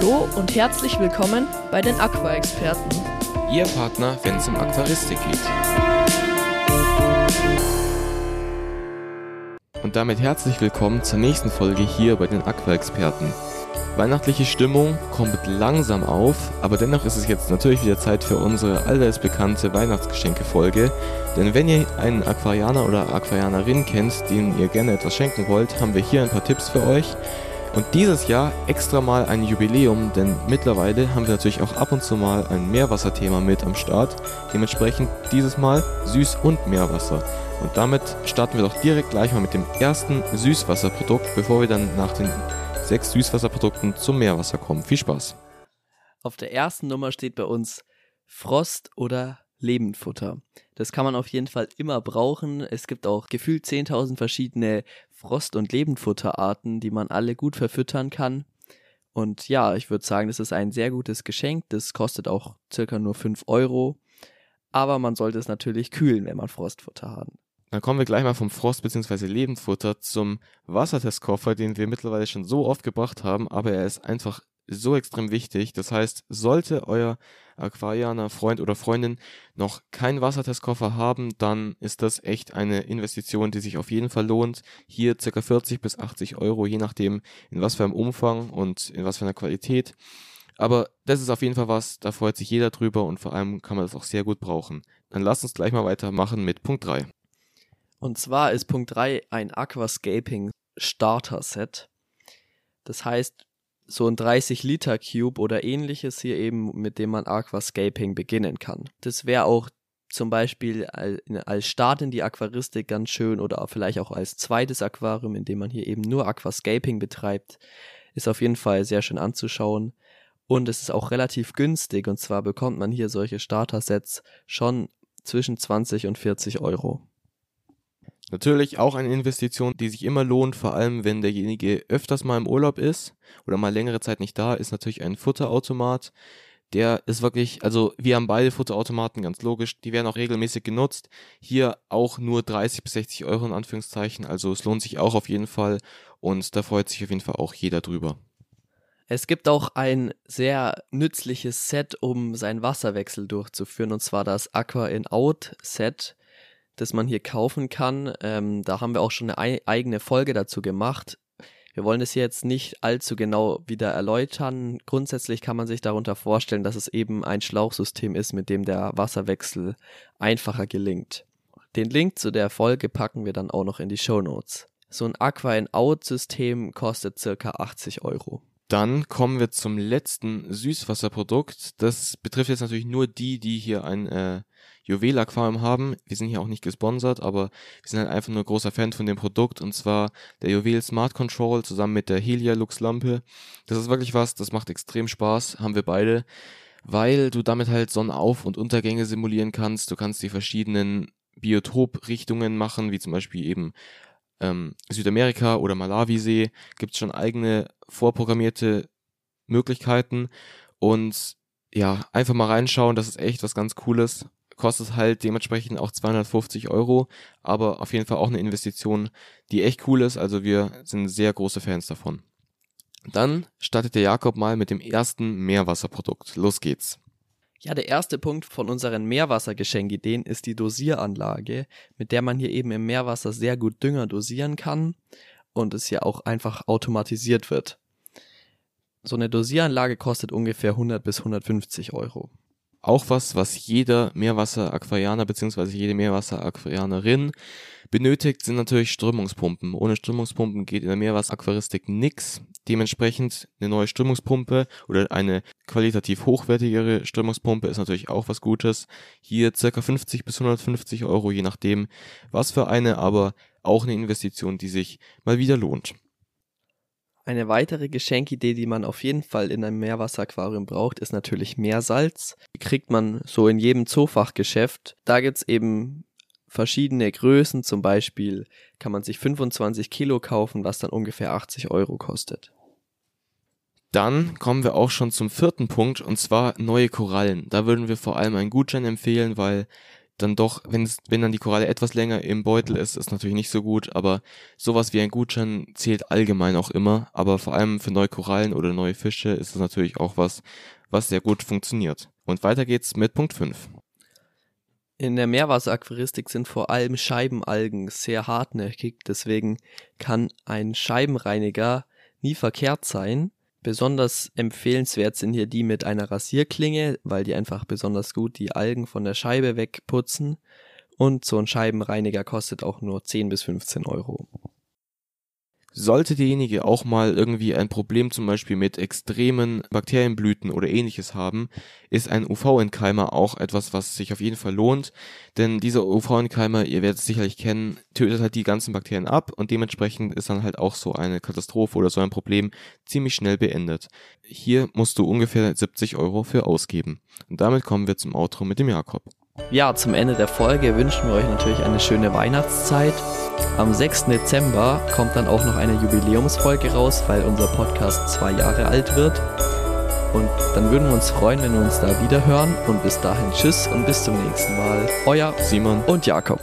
Hallo und herzlich willkommen bei den Aqua-Experten. Ihr Partner, wenn es um Aquaristik geht. Und damit herzlich willkommen zur nächsten Folge hier bei den Aqua-Experten. Weihnachtliche Stimmung kommt langsam auf, aber dennoch ist es jetzt natürlich wieder Zeit für unsere allseits bekannte Weihnachtsgeschenke-Folge. Denn wenn ihr einen Aquarianer oder Aquarianerin kennt, denen ihr gerne etwas schenken wollt, haben wir hier ein paar Tipps für euch. Und dieses Jahr extra mal ein Jubiläum, denn mittlerweile haben wir natürlich auch ab und zu mal ein Meerwasserthema mit am Start. Dementsprechend dieses Mal Süß- und Meerwasser. Und damit starten wir doch direkt gleich mal mit dem ersten Süßwasserprodukt, bevor wir dann nach den sechs Süßwasserprodukten zum Meerwasser kommen. Viel Spaß. Auf der ersten Nummer steht bei uns Frost oder Lebendfutter. Das kann man auf jeden Fall immer brauchen. Es gibt auch gefühlt 10.000 verschiedene Frost- und Lebendfutterarten, die man alle gut verfüttern kann. Und ja, ich würde sagen, das ist ein sehr gutes Geschenk. Das kostet auch circa nur 5 Euro. Aber man sollte es natürlich kühlen, wenn man Frostfutter hat. Dann kommen wir gleich mal vom Frost- bzw. Lebendfutter zum Wassertestkoffer, den wir mittlerweile schon so oft gebracht haben, aber er ist einfach so extrem wichtig. Das heißt, sollte euer Aquarianer Freund oder Freundin noch keinen Wassertestkoffer haben, dann ist das echt eine Investition, die sich auf jeden Fall lohnt. Hier circa 40 bis 80 Euro, je nachdem in was für einem Umfang und in was für einer Qualität. Aber das ist auf jeden Fall was, da freut sich jeder drüber und vor allem kann man das auch sehr gut brauchen. Dann lasst uns gleich mal weitermachen mit Punkt 3. Und zwar ist Punkt 3 ein Aquascaping Starter Set. Das heißt, so ein 30 Liter Cube oder ähnliches hier eben, mit dem man Aquascaping beginnen kann. Das wäre auch zum Beispiel als Start in die Aquaristik ganz schön oder vielleicht auch als zweites Aquarium, in dem man hier eben nur Aquascaping betreibt. Ist auf jeden Fall sehr schön anzuschauen. Und es ist auch relativ günstig und zwar bekommt man hier solche Starter-Sets schon zwischen 20 und 40 Euro. Natürlich auch eine Investition, die sich immer lohnt, vor allem wenn derjenige öfters mal im Urlaub ist oder mal längere Zeit nicht da ist, natürlich ein Futterautomat. Der ist wirklich, also wir haben beide Futterautomaten, ganz logisch, die werden auch regelmäßig genutzt. Hier auch nur 30 bis 60 Euro in Anführungszeichen, also es lohnt sich auch auf jeden Fall und da freut sich auf jeden Fall auch jeder drüber. Es gibt auch ein sehr nützliches Set, um seinen Wasserwechsel durchzuführen, und zwar das Aqua in Out Set das man hier kaufen kann. Ähm, da haben wir auch schon eine eigene Folge dazu gemacht. Wir wollen es jetzt nicht allzu genau wieder erläutern. Grundsätzlich kann man sich darunter vorstellen, dass es eben ein Schlauchsystem ist, mit dem der Wasserwechsel einfacher gelingt. Den Link zu der Folge packen wir dann auch noch in die Show Notes. So ein Aqua-in-Out-System kostet circa 80 Euro. Dann kommen wir zum letzten Süßwasserprodukt. Das betrifft jetzt natürlich nur die, die hier ein äh, Juwel-Aquarium haben. Wir sind hier auch nicht gesponsert, aber wir sind halt einfach nur großer Fan von dem Produkt und zwar der Juwel Smart Control zusammen mit der Helia Lux Lampe. Das ist wirklich was, das macht extrem Spaß, haben wir beide, weil du damit halt Sonnenauf- und Untergänge simulieren kannst. Du kannst die verschiedenen Biotoprichtungen machen, wie zum Beispiel eben ähm, Südamerika oder Malawisee, gibt es schon eigene vorprogrammierte Möglichkeiten und ja, einfach mal reinschauen, das ist echt was ganz Cooles kostet halt dementsprechend auch 250 Euro, aber auf jeden Fall auch eine Investition, die echt cool ist. Also wir sind sehr große Fans davon. Dann startet der Jakob mal mit dem ersten Meerwasserprodukt. Los geht's. Ja, der erste Punkt von unseren Meerwassergeschenkideen ist die Dosieranlage, mit der man hier eben im Meerwasser sehr gut Dünger dosieren kann und es ja auch einfach automatisiert wird. So eine Dosieranlage kostet ungefähr 100 bis 150 Euro. Auch was, was jeder Meerwasser-Aquarianer bzw. jede Meerwasser-Aquarianerin benötigt, sind natürlich Strömungspumpen. Ohne Strömungspumpen geht in der Meerwasser-Aquaristik nix. Dementsprechend eine neue Strömungspumpe oder eine qualitativ hochwertigere Strömungspumpe ist natürlich auch was Gutes. Hier circa 50 bis 150 Euro, je nachdem was für eine, aber auch eine Investition, die sich mal wieder lohnt. Eine weitere Geschenkidee, die man auf jeden Fall in einem Meerwasseraquarium braucht, ist natürlich Meersalz. Die kriegt man so in jedem Zoofachgeschäft. Da gibt's eben verschiedene Größen. Zum Beispiel kann man sich 25 Kilo kaufen, was dann ungefähr 80 Euro kostet. Dann kommen wir auch schon zum vierten Punkt und zwar neue Korallen. Da würden wir vor allem einen Gutschein empfehlen, weil dann doch, wenn wenn dann die Koralle etwas länger im Beutel ist, ist natürlich nicht so gut, aber sowas wie ein Gutschein zählt allgemein auch immer, aber vor allem für neue Korallen oder neue Fische ist es natürlich auch was, was sehr gut funktioniert. Und weiter geht's mit Punkt 5. In der Meerwasseraquaristik sind vor allem Scheibenalgen sehr hartnäckig, deswegen kann ein Scheibenreiniger nie verkehrt sein. Besonders empfehlenswert sind hier die mit einer Rasierklinge, weil die einfach besonders gut die Algen von der Scheibe wegputzen. Und so ein Scheibenreiniger kostet auch nur 10 bis 15 Euro. Sollte derjenige auch mal irgendwie ein Problem zum Beispiel mit extremen Bakterienblüten oder ähnliches haben, ist ein UV-Entkeimer auch etwas, was sich auf jeden Fall lohnt. Denn dieser UV-Entkeimer, ihr werdet es sicherlich kennen, tötet halt die ganzen Bakterien ab und dementsprechend ist dann halt auch so eine Katastrophe oder so ein Problem ziemlich schnell beendet. Hier musst du ungefähr 70 Euro für ausgeben. Und damit kommen wir zum Outro mit dem Jakob. Ja, zum Ende der Folge wünschen wir euch natürlich eine schöne Weihnachtszeit. Am 6. Dezember kommt dann auch noch eine Jubiläumsfolge raus, weil unser Podcast zwei Jahre alt wird. Und dann würden wir uns freuen, wenn wir uns da wieder hören. Und bis dahin tschüss und bis zum nächsten Mal. Euer Simon und Jakob.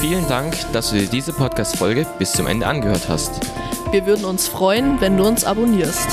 Vielen Dank, dass du dir diese Podcast-Folge bis zum Ende angehört hast. Wir würden uns freuen, wenn du uns abonnierst.